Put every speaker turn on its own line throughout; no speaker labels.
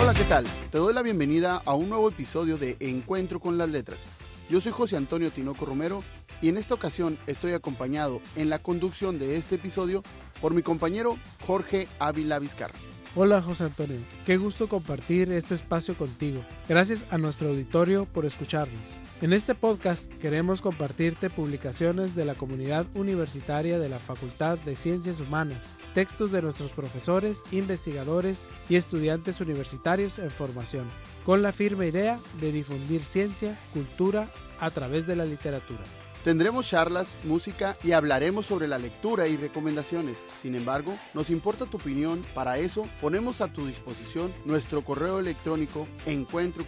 Hola, ¿qué tal? Te doy la bienvenida a un nuevo episodio de Encuentro con las Letras. Yo soy José Antonio Tinoco Romero y en esta ocasión estoy acompañado en la conducción de este episodio por mi compañero Jorge Ávila Vizcarra.
Hola José Antonio, qué gusto compartir este espacio contigo. Gracias a nuestro auditorio por escucharnos. En este podcast queremos compartirte publicaciones de la comunidad universitaria de la Facultad de Ciencias Humanas, textos de nuestros profesores, investigadores y estudiantes universitarios en formación, con la firme idea de difundir ciencia, cultura a través de la literatura.
Tendremos charlas, música y hablaremos sobre la lectura y recomendaciones. Sin embargo, nos importa tu opinión. Para eso, ponemos a tu disposición nuestro correo electrónico encuentro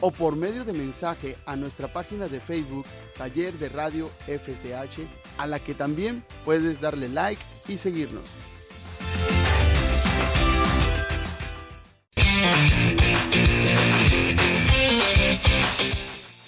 o por medio de mensaje a nuestra página de Facebook Taller de Radio FSH, a la que también puedes darle like y seguirnos.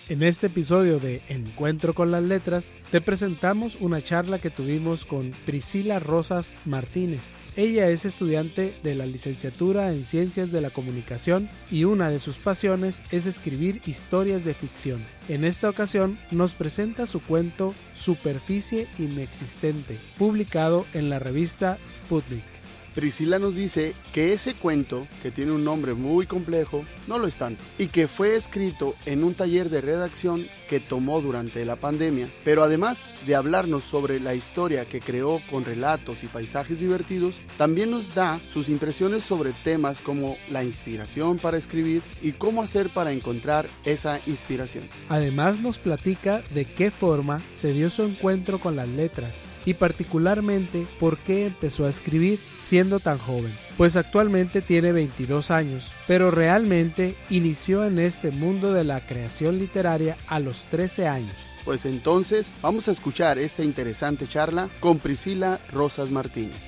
En este episodio de Encuentro con las Letras, te presentamos una charla que tuvimos con Priscila Rosas Martínez. Ella es estudiante de la licenciatura en Ciencias de la Comunicación y una de sus pasiones es escribir historias de ficción. En esta ocasión nos presenta su cuento Superficie Inexistente, publicado en la revista Sputnik.
Priscila nos dice que ese cuento, que tiene un nombre muy complejo, no lo es tanto, y que fue escrito en un taller de redacción que tomó durante la pandemia, pero además de hablarnos sobre la historia que creó con relatos y paisajes divertidos, también nos da sus impresiones sobre temas como la inspiración para escribir y cómo hacer para encontrar esa inspiración.
Además nos platica de qué forma se dio su encuentro con las letras y particularmente por qué empezó a escribir siendo tan joven, pues actualmente tiene 22 años, pero realmente inició en este mundo de la creación literaria a los 13 años.
Pues entonces vamos a escuchar esta interesante charla con Priscila Rosas Martínez.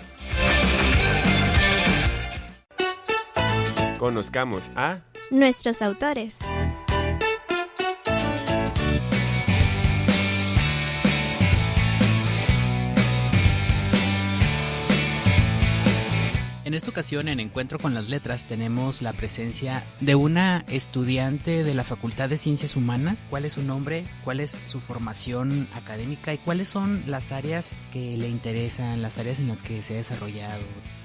Conozcamos a
nuestros autores.
Esta ocasión, en Encuentro con las Letras, tenemos la presencia de una estudiante de la Facultad de Ciencias Humanas. ¿Cuál es su nombre? ¿Cuál es su formación académica? ¿Y cuáles son las áreas que le interesan, las áreas en las que se ha desarrollado?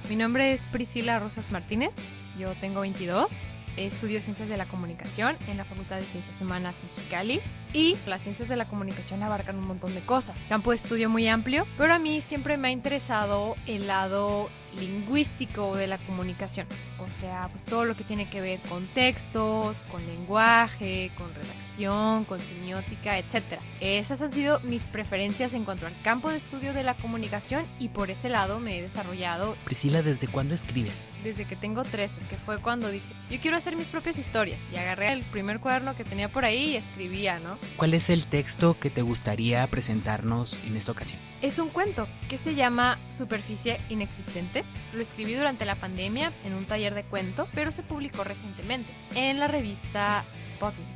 Mi nombre es Priscila Rosas Martínez. Yo tengo 22 estudio Ciencias de la Comunicación en la Facultad de Ciencias Humanas Mexicali y las ciencias de la comunicación abarcan un montón de cosas. Campo de estudio muy amplio, pero a mí siempre me ha interesado el lado lingüístico de la comunicación. O sea, pues todo lo que tiene que ver con textos, con lenguaje, con redacción, con semiótica, etc. Esas han sido mis preferencias en cuanto al campo de estudio de la comunicación y por ese lado me he desarrollado.
Priscila, ¿desde cuándo escribes?
Desde que tengo 13, que fue cuando dije, yo quiero hacer mis propias historias. Y agarré el primer cuaderno que tenía por ahí y escribía, ¿no?
¿Cuál es el texto que te gustaría presentarnos en esta ocasión?
Es un cuento que se llama Superficie Inexistente lo escribí durante la pandemia en un taller de cuento, pero se publicó recientemente en la revista Spotlight.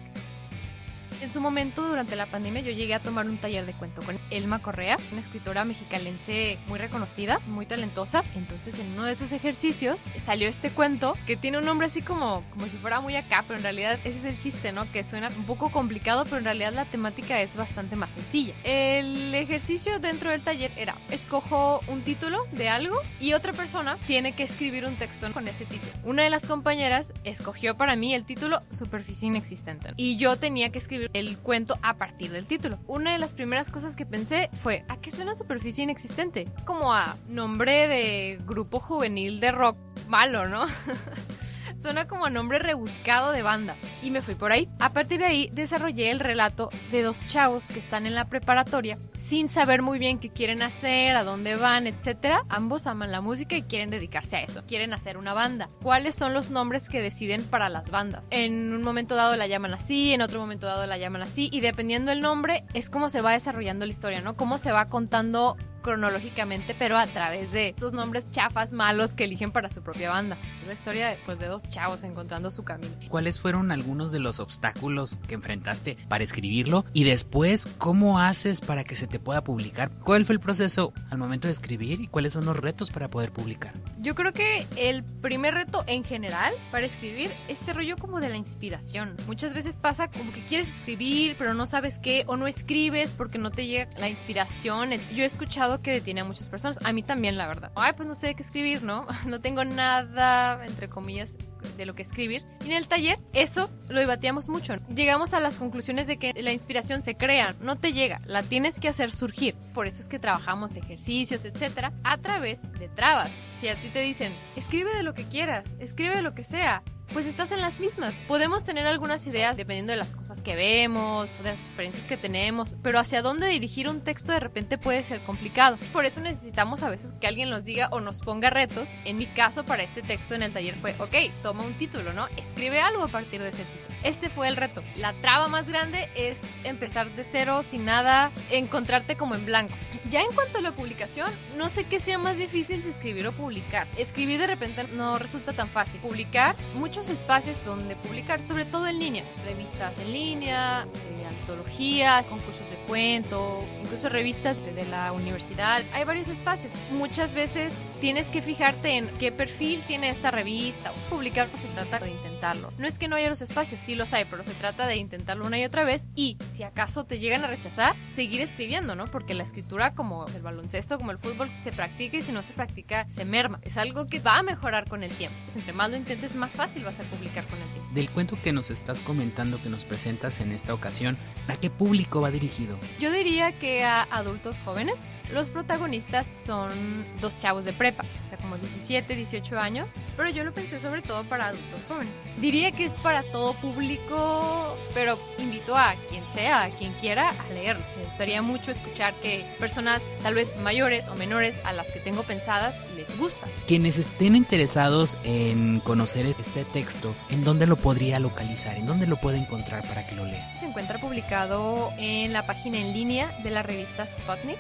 En su momento, durante la pandemia, yo llegué a tomar un taller de cuento con Elma Correa, una escritora mexicalense muy reconocida, muy talentosa. Entonces, en uno de esos ejercicios salió este cuento que tiene un nombre así como, como si fuera muy acá, pero en realidad ese es el chiste, ¿no? Que suena un poco complicado, pero en realidad la temática es bastante más sencilla. El ejercicio dentro del taller era, escojo un título de algo y otra persona tiene que escribir un texto con ese título. Una de las compañeras escogió para mí el título Superficie Inexistente y yo tenía que escribir el cuento a partir del título. Una de las primeras cosas que pensé fue, ¿a qué suena superficie inexistente? Como a nombre de grupo juvenil de rock malo, ¿no? Suena como nombre rebuscado de banda. Y me fui por ahí. A partir de ahí desarrollé el relato de dos chavos que están en la preparatoria sin saber muy bien qué quieren hacer, a dónde van, etc. Ambos aman la música y quieren dedicarse a eso. Quieren hacer una banda. ¿Cuáles son los nombres que deciden para las bandas? En un momento dado la llaman así, en otro momento dado la llaman así y dependiendo el nombre es como se va desarrollando la historia, ¿no? Cómo se va contando cronológicamente, pero a través de esos nombres chafas malos que eligen para su propia banda. Es la historia de, pues, de dos chavos encontrando su camino.
¿Cuáles fueron algunos de los obstáculos que enfrentaste para escribirlo? Y después, ¿cómo haces para que se te pueda publicar? ¿Cuál fue el proceso al momento de escribir y cuáles son los retos para poder publicar?
Yo creo que el primer reto en general para escribir es este rollo como de la inspiración. Muchas veces pasa como que quieres escribir, pero no sabes qué, o no escribes porque no te llega la inspiración. Yo he escuchado que detiene a muchas personas, a mí también, la verdad. Ay, pues no sé qué escribir, ¿no? No tengo nada, entre comillas, de lo que escribir. Y en el taller eso lo debatíamos mucho. Llegamos a las conclusiones de que la inspiración se crea, no te llega, la tienes que hacer surgir. Por eso es que trabajamos ejercicios, etcétera, a través de trabas. Si a ti te dicen, escribe de lo que quieras, escribe lo que sea, pues estás en las mismas. Podemos tener algunas ideas dependiendo de las cosas que vemos, de las experiencias que tenemos, pero hacia dónde dirigir un texto de repente puede ser complicado. Por eso necesitamos a veces que alguien nos diga o nos ponga retos. En mi caso, para este texto en el taller fue, ok, toma un título, ¿no? Escribe algo a partir de ese título. Este fue el reto. La traba más grande es empezar de cero, sin nada, encontrarte como en blanco. Ya en cuanto a la publicación, no sé qué sea más difícil si escribir o publicar. Escribir de repente no resulta tan fácil. Publicar, muchos espacios donde publicar, sobre todo en línea. Revistas en línea, eh, antologías, concursos de cuento, incluso revistas de la universidad. Hay varios espacios. Muchas veces tienes que fijarte en qué perfil tiene esta revista. Publicar se trata de intentarlo. No es que no haya los espacios, sí los hay, pero se trata de intentarlo una y otra vez y si acaso te llegan a rechazar, seguir escribiendo, ¿no? Porque la escritura, como el baloncesto, como el fútbol, se practica y si no se practica, se merma. Es algo que va a mejorar con el tiempo. Entre más lo intentes, más fácil vas a publicar con el tiempo.
Del cuento que nos estás comentando, que nos presentas en esta ocasión, ¿a qué público va dirigido?
Yo diría que a adultos jóvenes. Los protagonistas son dos chavos de prepa, o sea, como 17, 18 años, pero yo lo pensé sobre todo para adultos jóvenes. Diría que es para todo público, pero invito a quien sea, a quien quiera, a leerlo. Me gustaría mucho escuchar que personas tal vez mayores o menores a las que tengo pensadas les gusta.
Quienes estén interesados en conocer este texto, ¿en dónde lo podría localizar? ¿En dónde lo puede encontrar para que lo lea?
Se encuentra publicado en la página en línea de la revista Sputnik,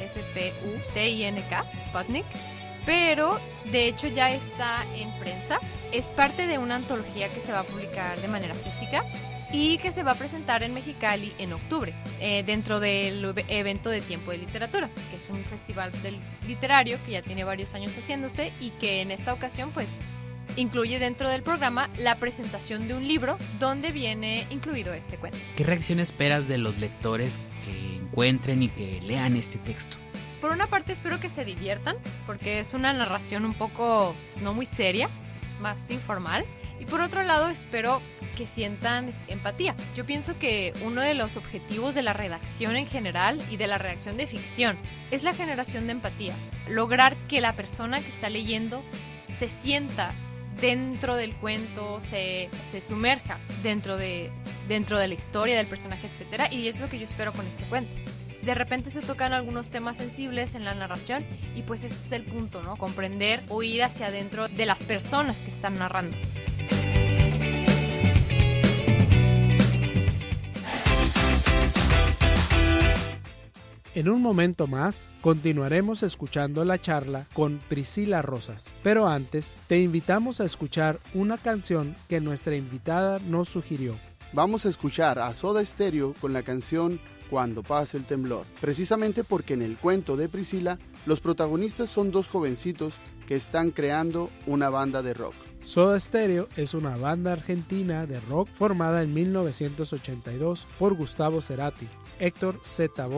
S-P-U-T-I-N-K, Sputnik pero de hecho ya está en prensa. Es parte de una antología que se va a publicar de manera física y que se va a presentar en Mexicali en octubre, eh, dentro del evento de Tiempo de Literatura, que es un festival del literario que ya tiene varios años haciéndose y que en esta ocasión pues incluye dentro del programa la presentación de un libro donde viene incluido este cuento.
¿Qué reacción esperas de los lectores que encuentren y que lean este texto?
Por una parte espero que se diviertan, porque es una narración un poco pues, no muy seria, es más informal. Y por otro lado espero que sientan empatía. Yo pienso que uno de los objetivos de la redacción en general y de la redacción de ficción es la generación de empatía. Lograr que la persona que está leyendo se sienta dentro del cuento, se, se sumerja dentro de, dentro de la historia del personaje, etc. Y eso es lo que yo espero con este cuento de repente se tocan algunos temas sensibles en la narración y pues ese es el punto, ¿no? Comprender o ir hacia adentro de las personas que están narrando.
En un momento más continuaremos escuchando la charla con Priscila Rosas, pero antes te invitamos a escuchar una canción que nuestra invitada nos sugirió.
Vamos a escuchar a Soda Stereo con la canción cuando pase el temblor, precisamente porque en el cuento de Priscila los protagonistas son dos jovencitos que están creando una banda de rock.
Soda Stereo es una banda argentina de rock formada en 1982 por Gustavo Cerati, Héctor Z.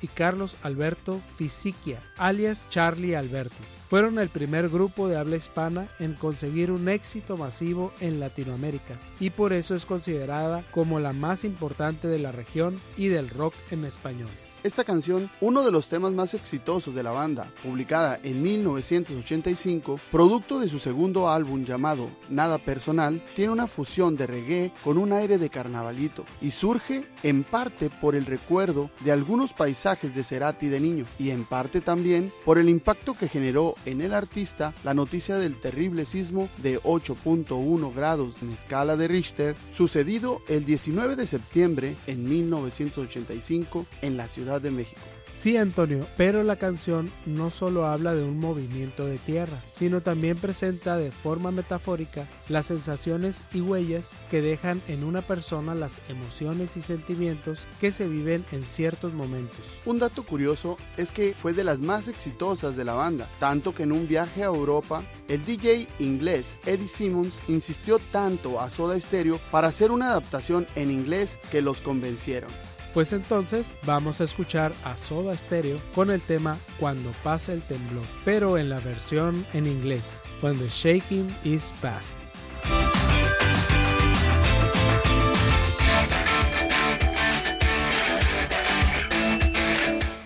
y Carlos Alberto Fisiquia, alias Charlie Alberti fueron el primer grupo de habla hispana en conseguir un éxito masivo en Latinoamérica y por eso es considerada como la más importante de la región y del rock en español.
Esta canción, uno de los temas más exitosos de la banda, publicada en 1985, producto de su segundo álbum llamado Nada Personal, tiene una fusión de reggae con un aire de carnavalito y surge en parte por el recuerdo de algunos paisajes de Cerati de niño y en parte también por el impacto que generó en el artista la noticia del terrible sismo de 8.1 grados en escala de Richter sucedido el 19 de septiembre en 1985 en la Ciudad de México.
Sí, Antonio, pero la canción no solo habla de un movimiento de tierra, sino también presenta de forma metafórica las sensaciones y huellas que dejan en una persona las emociones y sentimientos que se viven en ciertos momentos.
Un dato curioso es que fue de las más exitosas de la banda, tanto que en un viaje a Europa, el DJ inglés Eddie Simmons insistió tanto a Soda Stereo para hacer una adaptación en inglés que los convencieron.
Pues entonces vamos a escuchar a Soda Stereo con el tema Cuando pasa el temblor, pero en la versión en inglés, When the Shaking is Past.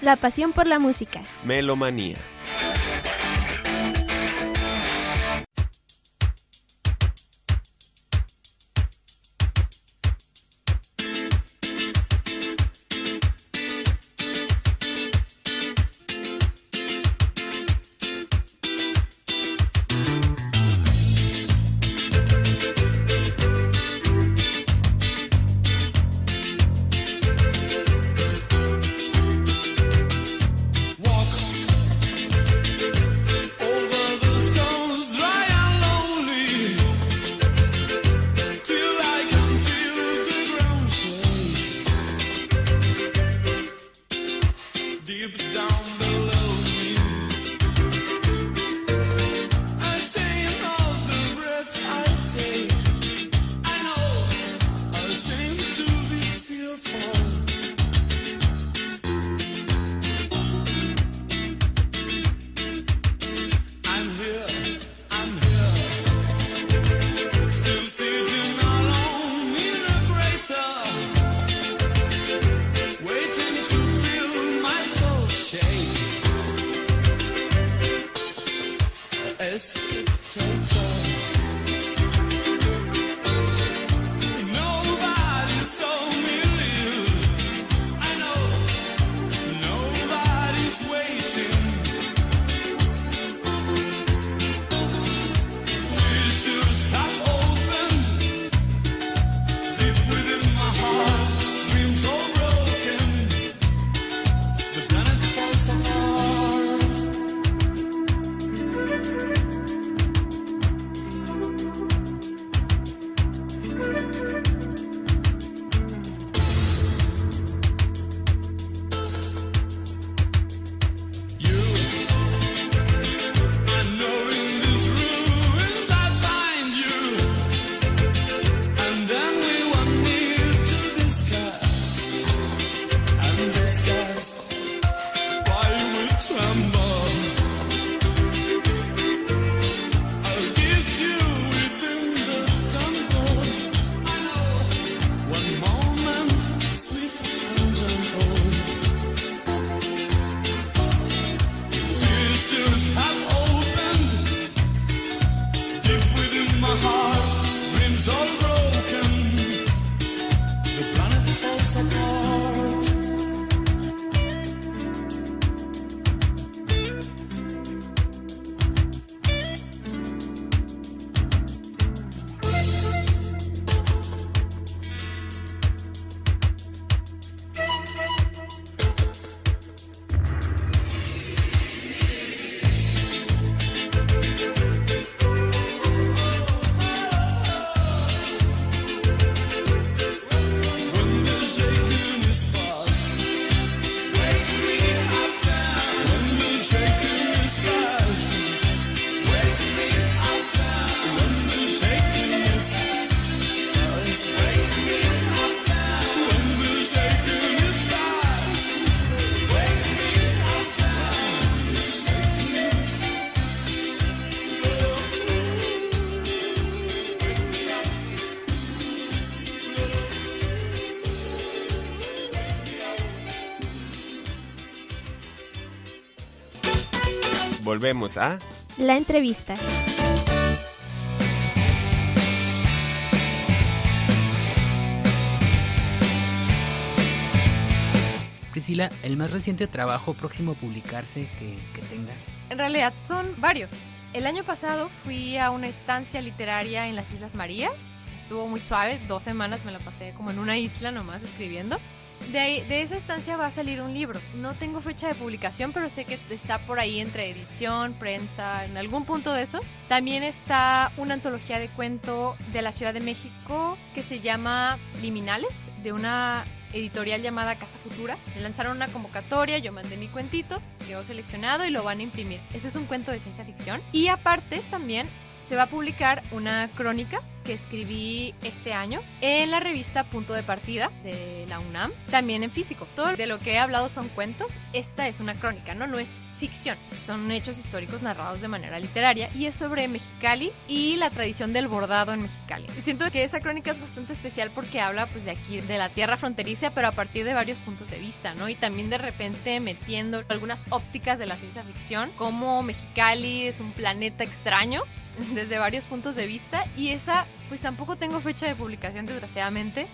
La pasión por la música.
Melomanía.
kiss.
Volvemos a
La entrevista.
Priscila, el más reciente trabajo próximo a publicarse que, que tengas.
En realidad son varios. El año pasado fui a una estancia literaria en las Islas Marías. Estuvo muy suave, dos semanas me la pasé como en una isla nomás escribiendo. De, esa estancia va a salir un libro. No tengo fecha de publicación, pero sé que está por ahí entre edición, prensa, en algún punto de esos. También está una antología de cuento de la Ciudad de México que se llama Liminales, de una editorial llamada Casa Futura. Me lanzaron una convocatoria, yo mandé mi cuentito, quedó seleccionado y lo van a imprimir. Ese es un cuento de ciencia ficción. Y aparte también se va a publicar una crónica que escribí este año en la revista Punto de Partida de la UNAM, también en físico. Todo de lo que he hablado son cuentos, esta es una crónica, ¿no? No es ficción, son hechos históricos narrados de manera literaria y es sobre Mexicali y la tradición del bordado en Mexicali. Siento que esa crónica es bastante especial porque habla pues de aquí, de la tierra fronteriza, pero a partir de varios puntos de vista, ¿no? Y también de repente metiendo algunas ópticas de la ciencia ficción, como Mexicali es un planeta extraño desde varios puntos de vista y esa pues tampoco tengo fecha de publicación desgraciadamente.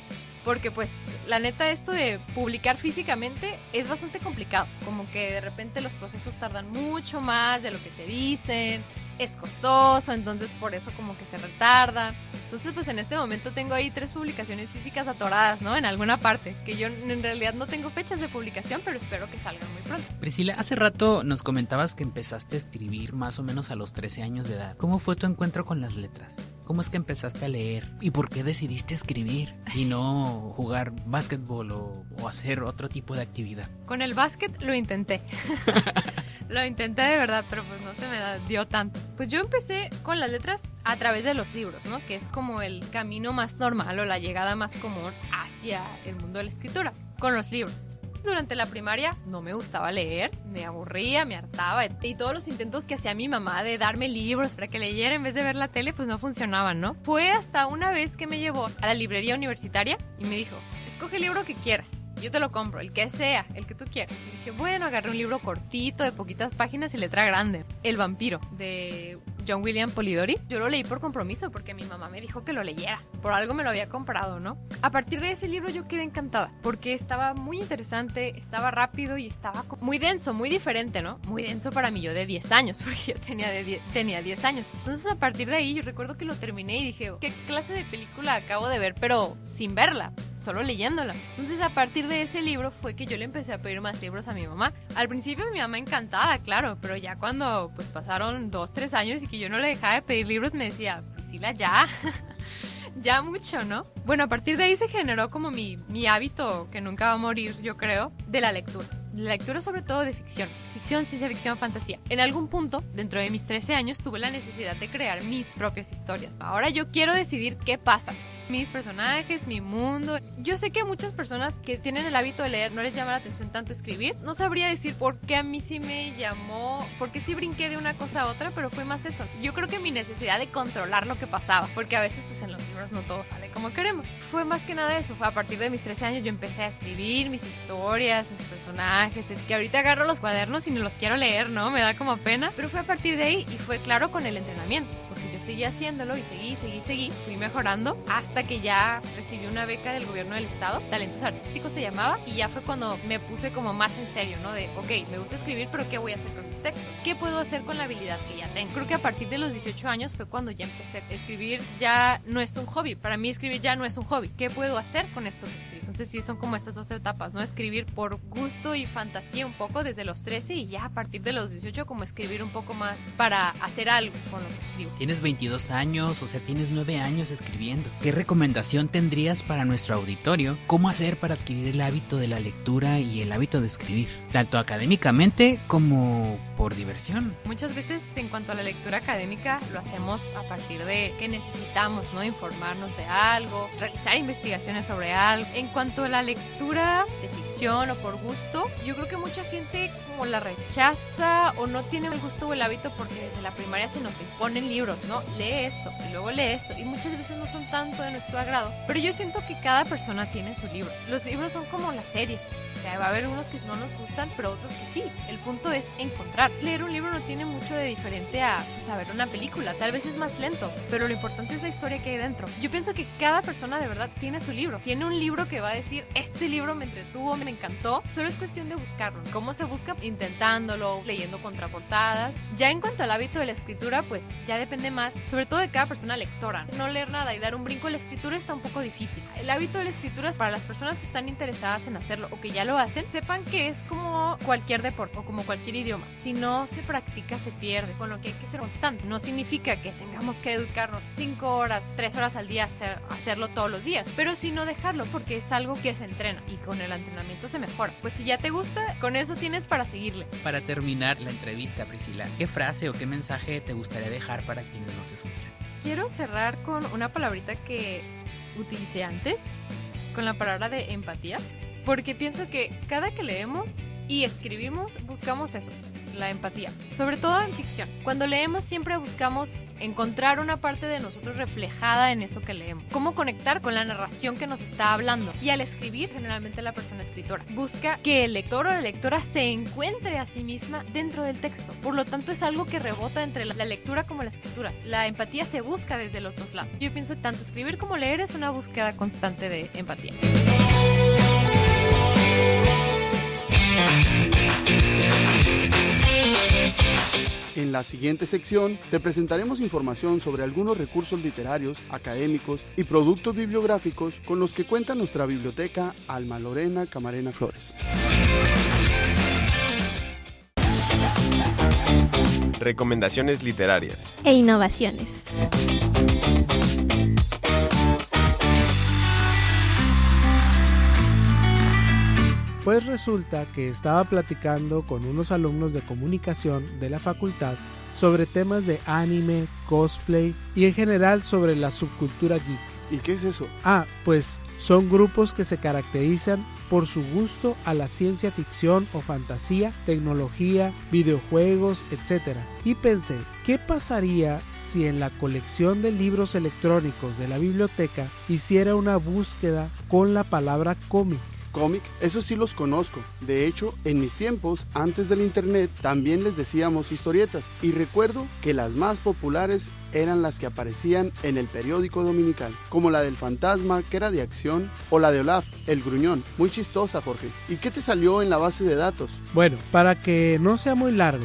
Porque pues la neta esto de publicar físicamente es bastante complicado. Como que de repente los procesos tardan mucho más de lo que te dicen. Es costoso, entonces por eso como que se retarda. Entonces pues en este momento tengo ahí tres publicaciones físicas atoradas, ¿no? En alguna parte. Que yo en realidad no tengo fechas de publicación, pero espero que salgan muy pronto.
Priscila, hace rato nos comentabas que empezaste a escribir más o menos a los 13 años de edad. ¿Cómo fue tu encuentro con las letras? ¿Cómo es que empezaste a leer? ¿Y por qué decidiste escribir y no jugar básquetbol o, o hacer otro tipo de actividad?
Con el básquet lo intenté. lo intenté de verdad, pero pues no se me dio tanto. Pues yo empecé con las letras a través de los libros, ¿no? Que es como el camino más normal o la llegada más común hacia el mundo de la escritura, con los libros. Durante la primaria no me gustaba leer, me aburría, me hartaba y todos los intentos que hacía mi mamá de darme libros para que leyera en vez de ver la tele pues no funcionaban, ¿no? Fue hasta una vez que me llevó a la librería universitaria y me dijo, escoge el libro que quieras, yo te lo compro, el que sea, el que tú quieras. Y dije, bueno, agarré un libro cortito de poquitas páginas y letra grande, El vampiro de John William Polidori. Yo lo leí por compromiso porque mi mamá me dijo que lo leyera. Por algo me lo había comprado, ¿no? A partir de ese libro yo quedé encantada porque estaba muy interesante, estaba rápido y estaba muy denso, muy diferente, ¿no? Muy denso para mí yo de 10 años porque yo tenía, de die- tenía 10 años. Entonces a partir de ahí yo recuerdo que lo terminé y dije, ¿qué clase de película acabo de ver? Pero sin verla solo leyéndola. Entonces a partir de ese libro fue que yo le empecé a pedir más libros a mi mamá. Al principio mi mamá encantada, claro, pero ya cuando pues pasaron dos, tres años y que yo no le dejaba de pedir libros me decía, Priscila, ya. ya mucho, ¿no? Bueno, a partir de ahí se generó como mi, mi hábito que nunca va a morir, yo creo, de la lectura. La lectura sobre todo de ficción, ficción, ciencia ficción, fantasía. En algún punto, dentro de mis 13 años, tuve la necesidad de crear mis propias historias. Ahora yo quiero decidir qué pasa. Mis personajes, mi mundo. Yo sé que a muchas personas que tienen el hábito de leer no les llama la atención tanto escribir. No sabría decir por qué a mí sí me llamó, porque sí brinqué de una cosa a otra, pero fue más eso. Yo creo que mi necesidad de controlar lo que pasaba, porque a veces pues en los libros no todo sale como queremos. Fue más que nada eso, fue a partir de mis 13 años yo empecé a escribir mis historias, mis personajes, es que ahorita agarro los cuadernos y no los quiero leer, ¿no? Me da como pena, pero fue a partir de ahí y fue claro con el entrenamiento, porque yo seguí haciéndolo y seguí, seguí, seguí, fui mejorando hasta que ya recibí una beca del gobierno del estado, Talentos Artísticos se llamaba, y ya fue cuando me puse como más en serio, ¿no? De, ok, me gusta escribir, pero ¿qué voy a hacer con mis textos? ¿Qué puedo hacer con la habilidad que ya tengo? Creo que a partir de los 18 años fue cuando ya empecé escribir, ya no es un hobby, para mí escribir ya no es un hobby, ¿qué puedo hacer con esto que escribo? Entonces sí, son como esas dos etapas, ¿no? Escribir por gusto y fantasía un poco desde los 13 y ya a partir de los 18 como escribir un poco más para hacer algo con lo que escribo.
Tienes 22 años, o sea, tienes 9 años escribiendo. ¿Qué recomendación tendrías para nuestro auditorio? ¿Cómo hacer para adquirir el hábito de la lectura y el hábito de escribir? Tanto académicamente como por diversión.
Muchas veces en cuanto a la lectura académica lo hacemos a partir de que necesitamos, ¿no? Informarnos de algo, realizar investigaciones sobre algo. En cuanto a la lectura de ficción o por gusto, yo creo que mucha gente o la rechaza o no tiene el gusto o el hábito porque desde la primaria se nos ponen libros, ¿no? Lee esto y luego lee esto y muchas veces no son tanto de nuestro agrado, pero yo siento que cada persona tiene su libro. Los libros son como las series, pues, o sea, va a haber unos que no nos gustan, pero otros que sí. El punto es encontrar. Leer un libro no tiene mucho de diferente a pues, ver una película, tal vez es más lento, pero lo importante es la historia que hay dentro. Yo pienso que cada persona de verdad tiene su libro, tiene un libro que va a decir, este libro me entretuvo, me encantó, solo es cuestión de buscarlo. ¿Cómo se busca? Intentándolo, leyendo contraportadas. Ya en cuanto al hábito de la escritura, pues ya depende más, sobre todo de cada persona lectora. No leer nada y dar un brinco a la escritura está un poco difícil. El hábito de la escritura es para las personas que están interesadas en hacerlo o que ya lo hacen, sepan que es como cualquier deporte o como cualquier idioma. Si no se practica, se pierde, con lo que hay que ser constante. No significa que tengamos que educarnos 5 horas, 3 horas al día, hacer, hacerlo todos los días, pero si no dejarlo porque es algo que se entrena y con el entrenamiento se mejora. Pues si ya te gusta, con eso tienes para seguirle.
Para terminar la entrevista, Priscila, ¿qué frase o qué mensaje te gustaría dejar para quienes nos escuchan?
Quiero cerrar con una palabrita que utilicé antes, con la palabra de empatía, porque pienso que cada que leemos y escribimos, buscamos eso, la empatía, sobre todo en ficción. Cuando leemos siempre buscamos encontrar una parte de nosotros reflejada en eso que leemos. Cómo conectar con la narración que nos está hablando. Y al escribir, generalmente la persona escritora busca que el lector o la lectora se encuentre a sí misma dentro del texto. Por lo tanto, es algo que rebota entre la lectura como la escritura. La empatía se busca desde los dos lados. Yo pienso que tanto escribir como leer es una búsqueda constante de empatía.
En la siguiente sección te presentaremos información sobre algunos recursos literarios, académicos y productos bibliográficos con los que cuenta nuestra biblioteca Alma Lorena Camarena Flores.
Recomendaciones literarias.
E innovaciones.
Pues resulta que estaba platicando con unos alumnos de comunicación de la facultad sobre temas de anime, cosplay y en general sobre la subcultura geek.
¿Y qué es eso?
Ah, pues son grupos que se caracterizan por su gusto a la ciencia ficción o fantasía, tecnología, videojuegos, etc. Y pensé, ¿qué pasaría si en la colección de libros electrónicos de la biblioteca hiciera una búsqueda con la palabra cómic?
Cómic, eso sí los conozco. De hecho, en mis tiempos, antes del internet, también les decíamos historietas. Y recuerdo que las más populares eran las que aparecían en el periódico dominical, como la del fantasma, que era de acción, o la de Olaf, el gruñón. Muy chistosa, Jorge. ¿Y qué te salió en la base de datos?
Bueno, para que no sea muy largo,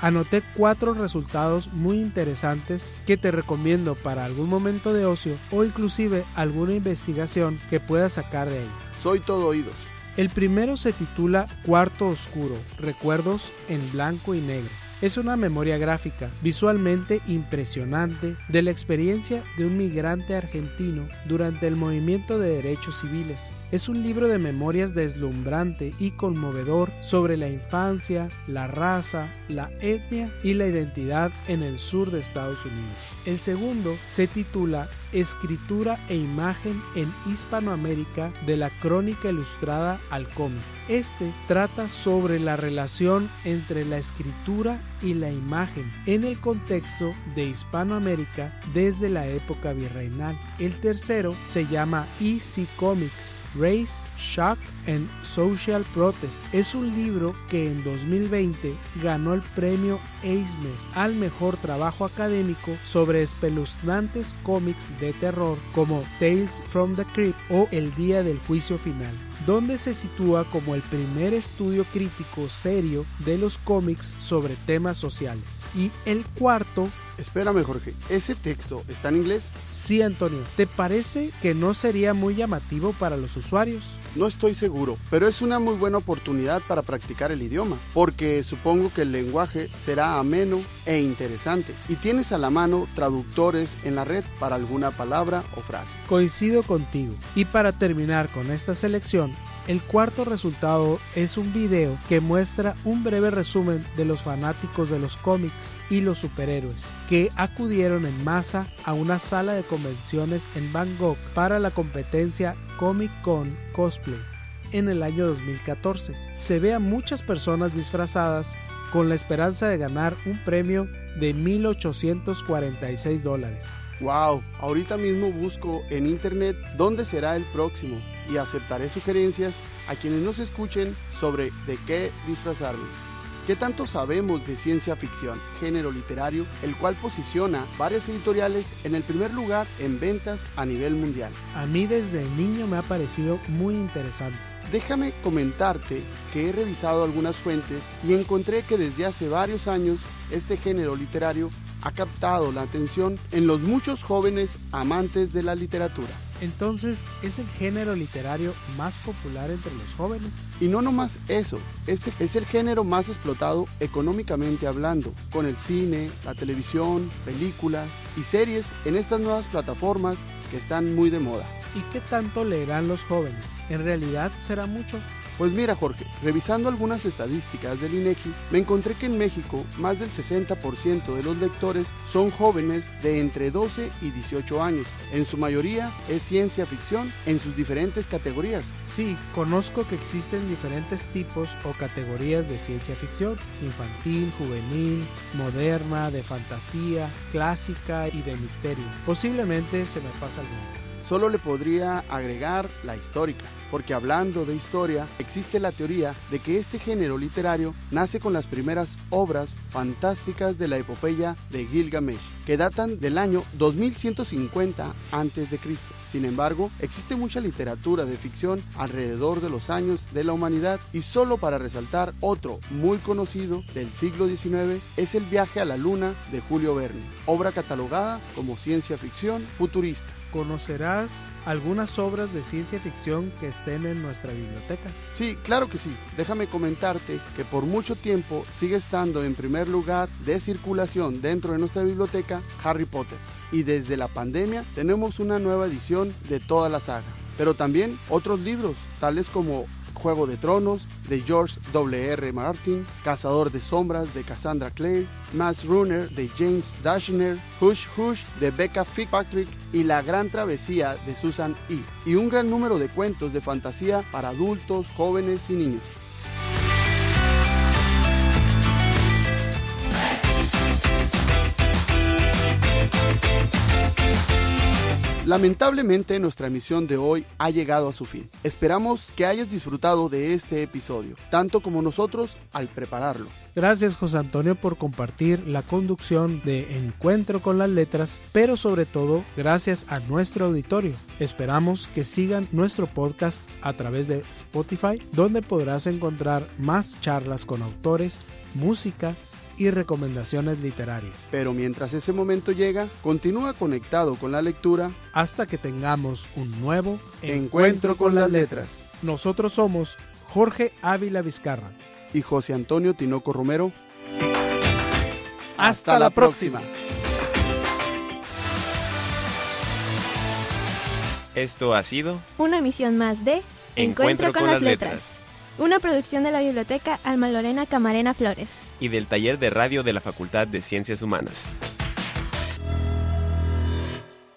anoté cuatro resultados muy interesantes que te recomiendo para algún momento de ocio o inclusive alguna investigación que puedas sacar de ahí.
Soy todo oídos.
El primero se titula Cuarto Oscuro, Recuerdos en Blanco y Negro. Es una memoria gráfica visualmente impresionante de la experiencia de un migrante argentino durante el movimiento de derechos civiles. Es un libro de memorias deslumbrante y conmovedor sobre la infancia, la raza, la etnia y la identidad en el sur de Estados Unidos. El segundo se titula Escritura e imagen en Hispanoamérica de la crónica ilustrada al cómic. Este trata sobre la relación entre la escritura y la imagen en el contexto de Hispanoamérica desde la época virreinal. El tercero se llama Easy Comics Race, Shock and Social Protest. Es un libro que en 2020 ganó el premio Eisner al mejor trabajo académico sobre espeluznantes cómics de terror como Tales from the Crypt o El Día del Juicio Final donde se sitúa como el primer estudio crítico serio de los cómics sobre temas sociales. Y el cuarto...
Espérame Jorge, ¿ese texto está en inglés?
Sí, Antonio. ¿Te parece que no sería muy llamativo para los usuarios?
No estoy seguro, pero es una muy buena oportunidad para practicar el idioma, porque supongo que el lenguaje será ameno e interesante, y tienes a la mano traductores en la red para alguna palabra o frase.
Coincido contigo. Y para terminar con esta selección, el cuarto resultado es un video que muestra un breve resumen de los fanáticos de los cómics y los superhéroes que acudieron en masa a una sala de convenciones en Bangkok para la competencia Comic Con Cosplay. en el año 2014. Se ve a muchas personas disfrazadas con la esperanza de ganar un premio de 1.846 dólares.
Wow, ahorita mismo busco en internet dónde será el próximo y aceptaré sugerencias a quienes nos escuchen sobre de qué disfrazarme. ¿Qué tanto sabemos de ciencia ficción, género literario, el cual posiciona varias editoriales en el primer lugar en ventas a nivel mundial?
A mí desde niño me ha parecido muy interesante.
Déjame comentarte que he revisado algunas fuentes y encontré que desde hace varios años este género literario ha captado la atención en los muchos jóvenes amantes de la literatura.
Entonces, ¿es el género literario más popular entre los jóvenes?
Y no nomás eso, este es el género más explotado económicamente hablando, con el cine, la televisión, películas y series en estas nuevas plataformas que están muy de moda.
¿Y qué tanto leerán los jóvenes? ¿En realidad será mucho?
Pues mira Jorge, revisando algunas estadísticas del INEGI, me encontré que en México más del 60% de los lectores son jóvenes de entre 12 y 18 años. En su mayoría es ciencia ficción en sus diferentes categorías.
Sí, conozco que existen diferentes tipos o categorías de ciencia ficción, infantil, juvenil, moderna, de fantasía, clásica y de misterio. Posiblemente se me pasa alguno.
Solo le podría agregar la histórica, porque hablando de historia, existe la teoría de que este género literario nace con las primeras obras fantásticas de la epopeya de Gilgamesh, que datan del año 2150 a.C. Sin embargo, existe mucha literatura de ficción alrededor de los años de la humanidad y solo para resaltar otro muy conocido del siglo XIX es El viaje a la luna de Julio Verne, obra catalogada como ciencia ficción futurista.
¿Conocerás algunas obras de ciencia ficción que estén en nuestra biblioteca?
Sí, claro que sí. Déjame comentarte que por mucho tiempo sigue estando en primer lugar de circulación dentro de nuestra biblioteca Harry Potter. Y desde la pandemia tenemos una nueva edición de toda la saga. Pero también otros libros, tales como Juego de Tronos de George W.R. Martin, Cazador de Sombras de Cassandra Clare, Mass Runner de James Dashner, Hush Hush de Becca Fitzpatrick y La Gran Travesía de Susan E. Y un gran número de cuentos de fantasía para adultos, jóvenes y niños. Lamentablemente nuestra emisión de hoy ha llegado a su fin. Esperamos que hayas disfrutado de este episodio, tanto como nosotros al prepararlo.
Gracias José Antonio por compartir la conducción de Encuentro con las Letras, pero sobre todo gracias a nuestro auditorio. Esperamos que sigan nuestro podcast a través de Spotify, donde podrás encontrar más charlas con autores, música, y recomendaciones literarias.
Pero mientras ese momento llega, continúa conectado con la lectura
hasta que tengamos un nuevo
encuentro, con, las letras.
Nosotros somos Jorge Ávila Vizcarra
y José Antonio Tinoco Romero.
Hasta, la próxima.
Esto ha sido
una emisión más de
Encuentro, con, las letras.
Una producción de la Biblioteca Alma Lorena Camarena Flores.
Y del taller de radio de la Facultad de Ciencias Humanas.